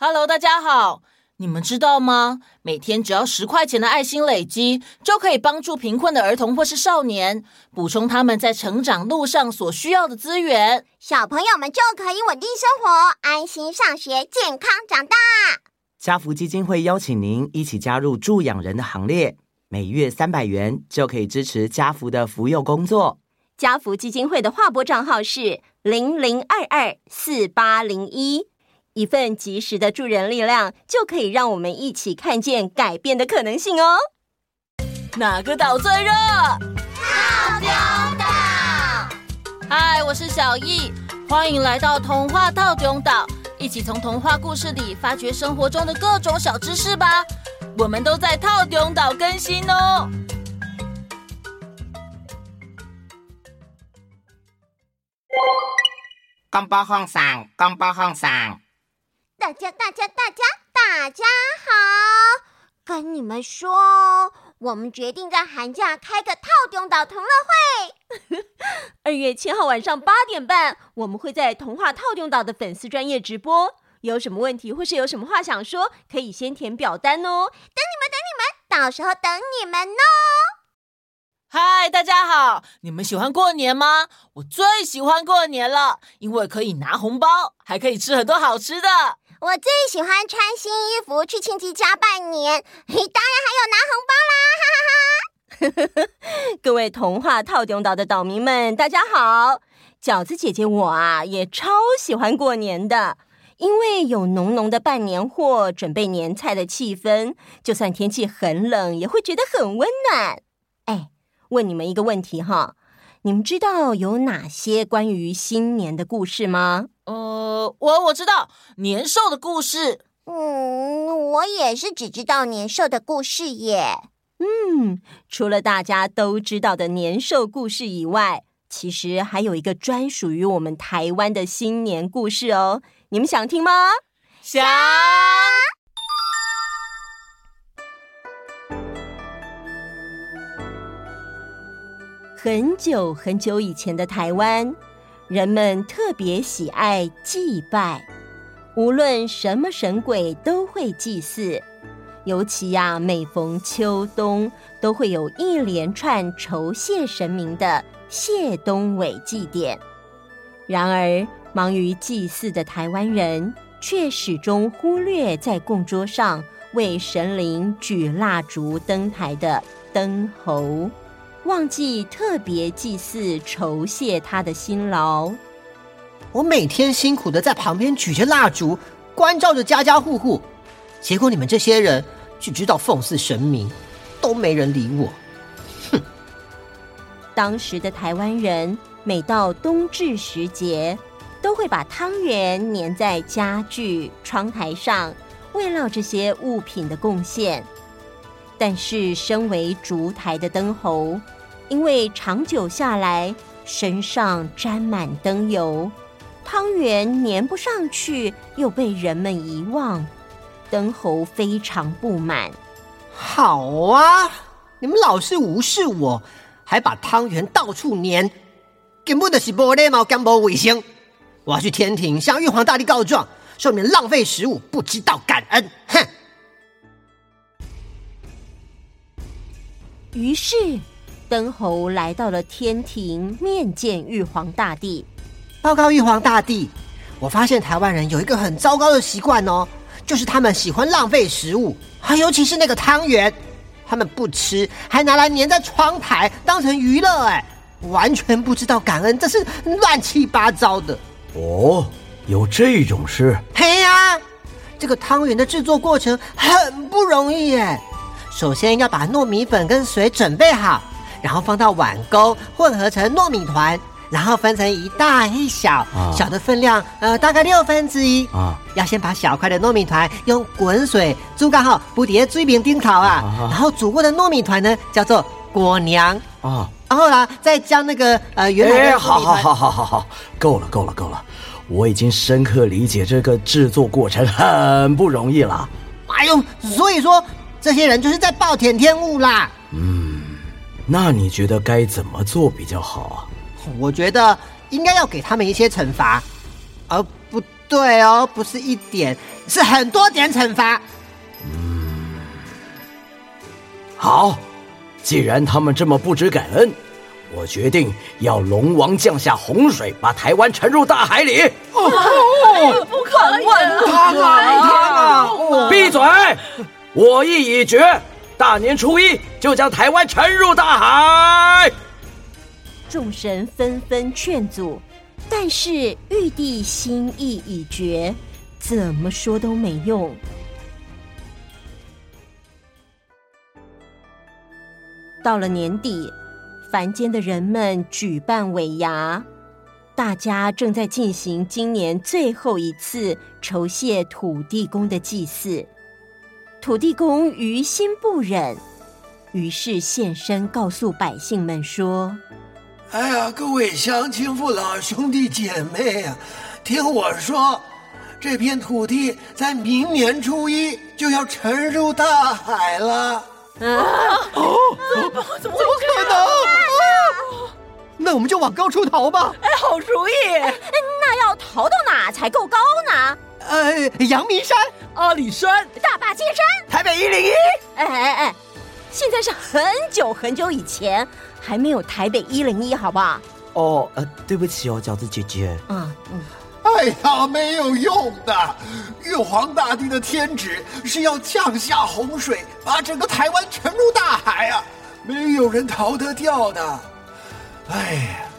Hello，大家好。你们知道吗？每天只要十块钱的爱心累积，就可以帮助贫困的儿童或是少年，补充他们在成长路上所需要的资源。小朋友们就可以稳定生活，安心上学，健康长大。家福基金会邀请您一起加入助养人的行列，每月三百元就可以支持家福的扶幼工作。家福基金会的划拨账号是零零二二四八零一，一份及时的助人力量，就可以让我们一起看见改变的可能性哦。哪个岛最热？套丢岛。嗨，我是小易，欢迎来到童话套丢岛，一起从童话故事里发掘生活中的各种小知识吧。我们都在套丢岛更新哦。公报奉上，公报奉上。大家，大家，大家，大家好！跟你们说，我们决定在寒假开个套中岛同乐会。二月七号晚上八点半，我们会在童话套中岛的粉丝专业直播。有什么问题或是有什么话想说，可以先填表单哦。等你们，等你们，到时候等你们哦。嗨，大家好！你们喜欢过年吗？我最喜欢过年了，因为可以拿红包，还可以吃很多好吃的。我最喜欢穿新衣服去亲戚家拜年，当然还有拿红包啦！哈哈哈。各位童话套丢岛的岛民们，大家好！饺子姐姐我啊，也超喜欢过年的，因为有浓浓的办年货、准备年菜的气氛，就算天气很冷，也会觉得很温暖。哎。问你们一个问题哈，你们知道有哪些关于新年的故事吗？呃，我我知道年兽的故事。嗯，我也是只知道年兽的故事耶。嗯，除了大家都知道的年兽故事以外，其实还有一个专属于我们台湾的新年故事哦。你们想听吗？想。很久很久以前的台湾，人们特别喜爱祭拜，无论什么神鬼都会祭祀。尤其呀，每逢秋冬，都会有一连串酬谢神明的谢冬闈祭典。然而，忙于祭祀的台湾人，却始终忽略在供桌上为神灵举蜡烛灯台的灯猴。忘记特别祭祀酬谢他的辛劳。我每天辛苦的在旁边举着蜡烛，关照着家家户户，结果你们这些人只知道奉祀神明，都没人理我。哼！当时的台湾人每到冬至时节，都会把汤圆粘在家具、窗台上，慰劳这些物品的贡献。但是，身为烛台的灯猴。因为长久下来，身上沾满灯油，汤圆粘不上去，又被人们遗忘，灯猴非常不满。好啊，你们老是无视我，还把汤圆到处粘，根本就是没礼貌，更没卫生。我要去天庭向玉皇大帝告状，说你们浪费食物，不知道感恩。哼！于是。灯猴来到了天庭，面见玉皇大帝。报告玉皇大帝，我发现台湾人有一个很糟糕的习惯哦，就是他们喜欢浪费食物，还尤其是那个汤圆，他们不吃，还拿来粘在窗台当成娱乐，哎，完全不知道感恩，这是乱七八糟的。哦，有这种事？嘿呀，这个汤圆的制作过程很不容易耶，首先要把糯米粉跟水准备好。然后放到碗沟混合成糯米团，然后分成一大一小，啊、小的分量呃大概六分之一啊。要先把小块的糯米团用滚水煮干后不叠水平顶头啊，啊然后煮过的糯米团呢叫做果娘啊。然后呢再将那个呃原来的好好好好好好，够了够了够了，我已经深刻理解这个制作过程很不容易了。哎呦，所以说这些人就是在暴殄天物啦。嗯。那你觉得该怎么做比较好啊？我觉得应该要给他们一些惩罚，而不对哦，不是一点，是很多点惩罚。嗯，好，既然他们这么不知感恩，我决定要龙王降下洪水，把台湾沉入大海里。哦，不可以！天啊！闭嘴！我意已决，大年初一就将台湾沉入大海。众神纷纷劝阻，但是玉帝心意已决，怎么说都没用。到了年底，凡间的人们举办尾牙，大家正在进行今年最后一次酬谢土地公的祭祀。土地公于心不忍，于是现身告诉百姓们说：“哎呀，各位乡亲父老、兄弟姐妹呀，听我说，这片土地在明年初一就要沉入大海了。”啊！哦，怎么怎么可能？那我们就往高处逃吧。哎，好主意。那要逃到哪才够高呢？呃，阳明山、阿里山、大坝尖山、台北一零一。哎哎哎，现在是很久很久以前，还没有台北一零一，好不好？哦，呃，对不起哦，饺子姐姐。嗯嗯。哎呀，没有用的！玉皇大帝的天旨是要降下洪水，把整个台湾沉入大海啊！没有人逃得掉的。哎呀，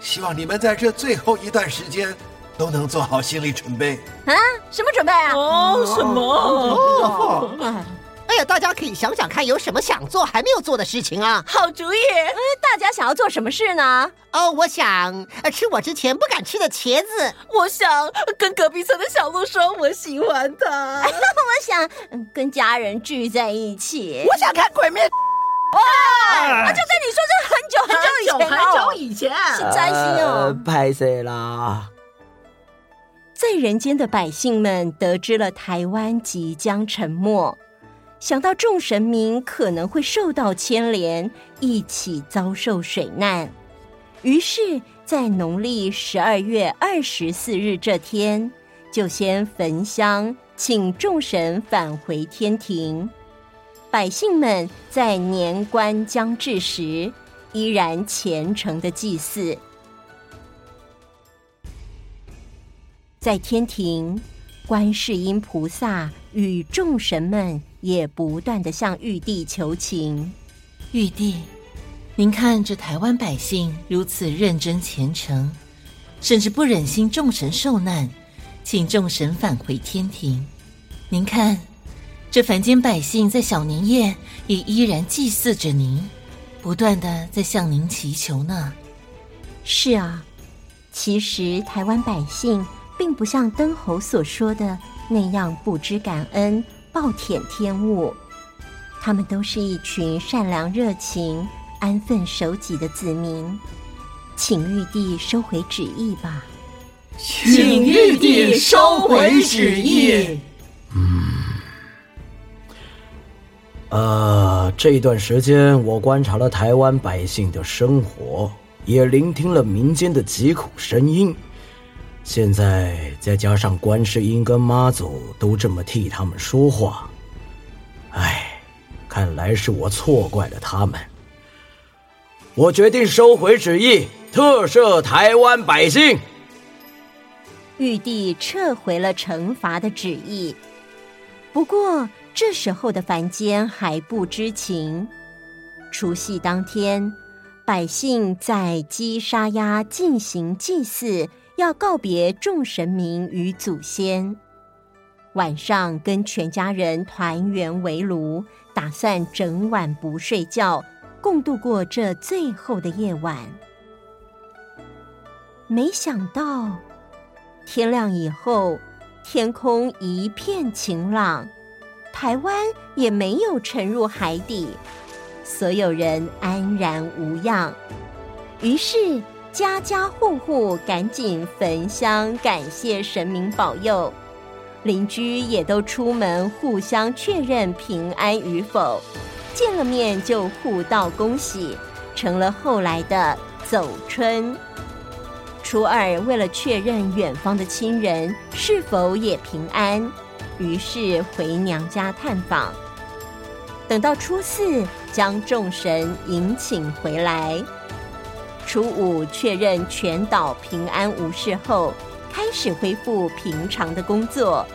希望你们在这最后一段时间都能做好心理准备。啊？什么准备啊？哦，什么？哦。哦哎呀，大家可以想想看，有什么想做还没有做的事情啊？好主意！嗯，大家想要做什么事呢？哦，我想吃我之前不敢吃的茄子。我想跟隔壁村的小鹿说我喜欢他。我想跟家人聚在一起。我想看鬼灭。哇！啊，就在你说这很久很久以前，很久以前，是占星哦。拍谁啦！在人间的百姓们得知了台湾即将沉没。想到众神明可能会受到牵连，一起遭受水难，于是，在农历十二月二十四日这天，就先焚香，请众神返回天庭。百姓们在年关将至时，依然虔诚的祭祀。在天庭，观世音菩萨与众神们。也不断的向玉帝求情。玉帝，您看这台湾百姓如此认真虔诚，甚至不忍心众神受难，请众神返回天庭。您看，这凡间百姓在小年夜也依然祭祀着您，不断的在向您祈求呢。是啊，其实台湾百姓并不像灯侯所说的那样不知感恩。暴殄天物，他们都是一群善良、热情、安分守己的子民，请玉帝收回旨意吧。请玉帝收回旨意。嗯，呃，这一段时间我观察了台湾百姓的生活，也聆听了民间的疾苦声音。现在再加上观世音跟妈祖都这么替他们说话，哎，看来是我错怪了他们。我决定收回旨意，特赦台湾百姓。玉帝撤回了惩罚的旨意，不过这时候的凡间还不知情。除夕当天，百姓在鸡杀鸭进行祭祀。要告别众神明与祖先，晚上跟全家人团圆围炉，打算整晚不睡觉，共度过这最后的夜晚。没想到天亮以后，天空一片晴朗，台湾也没有沉入海底，所有人安然无恙。于是。家家户户赶紧焚香，感谢神明保佑。邻居也都出门互相确认平安与否，见了面就互道恭喜，成了后来的走春。初二为了确认远方的亲人是否也平安，于是回娘家探访。等到初四，将众神迎请回来。初五确认全岛平安无事后，开始恢复平常的工作。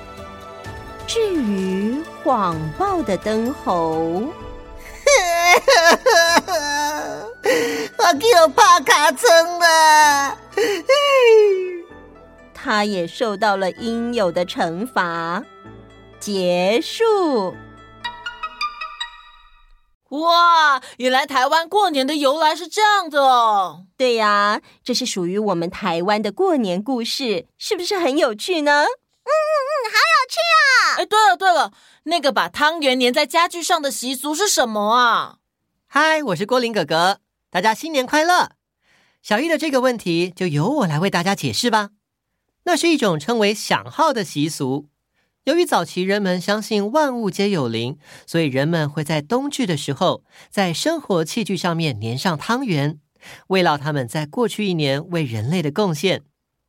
至于谎报的灯猴，我就怕卡称了，他也受到了应有的惩罚。结束。哇，原来台湾过年的由来是这样的哦。对呀，这是属于我们台湾的过年故事，是不是很有趣呢？嗯嗯嗯，好有趣啊！哎，对了对了，那个把汤圆粘在家具上的习俗是什么啊？嗨，我是郭林哥哥，大家新年快乐！小易的这个问题就由我来为大家解释吧。那是一种称为响号的习俗。由于早期人们相信万物皆有灵，所以人们会在冬至的时候，在生活器具上面粘上汤圆，慰劳他们在过去一年为人类的贡献。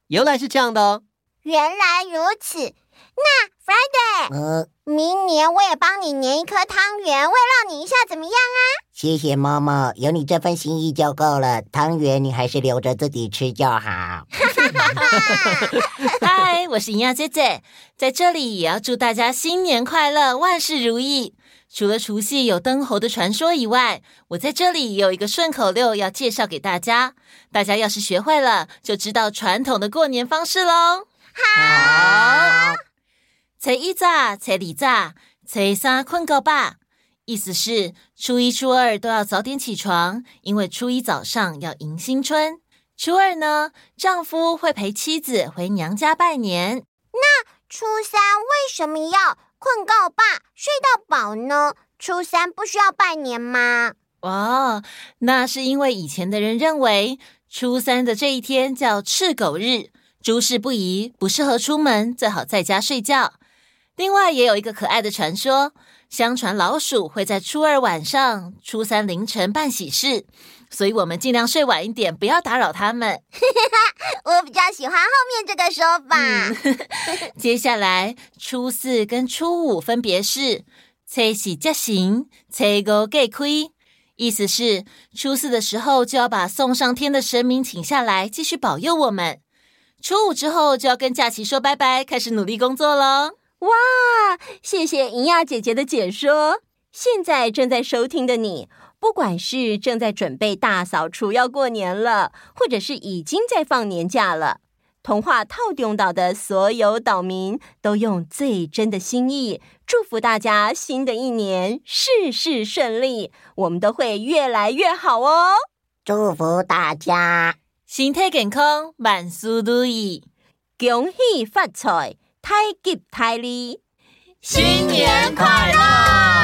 由来是这样的哦。原来如此，那 Friday，呃，明年我也帮你粘一颗汤圆，慰劳你一下，怎么样啊？谢谢妈妈，有你这份心意就够了。汤圆你还是留着自己吃就好。嗨，我是营养姐姐，在这里也要祝大家新年快乐，万事如意。除了除夕有灯猴的传说以外，我在这里也有一个顺口溜要介绍给大家。大家要是学会了，就知道传统的过年方式喽。好，初一早，初二早，初三困觉饱。意思是初一、初二都要早点起床，因为初一早上要迎新春。初二呢，丈夫会陪妻子回娘家拜年。那初三为什么要困够饱、睡到饱呢？初三不需要拜年吗？哦，那是因为以前的人认为初三的这一天叫赤狗日，诸事不宜，不适合出门，最好在家睡觉。另外，也有一个可爱的传说，相传老鼠会在初二晚上、初三凌晨办喜事。所以我们尽量睡晚一点，不要打扰他们。我比较喜欢后面这个说法。嗯、接下来初四跟初五分别是初四接神，初五隔开。意思是初四的时候就要把送上天的神明请下来，继续保佑我们。初五之后就要跟假期说拜拜，开始努力工作喽。哇，谢谢银亚姐姐的解说。现在正在收听的你。不管是正在准备大扫除要过年了，或者是已经在放年假了，童话套用岛的所有岛民都用最真的心意祝福大家新的一年事事顺利，我们都会越来越好哦！祝福大家身体健康，万事如意，恭喜发财，太极泰利新年快乐！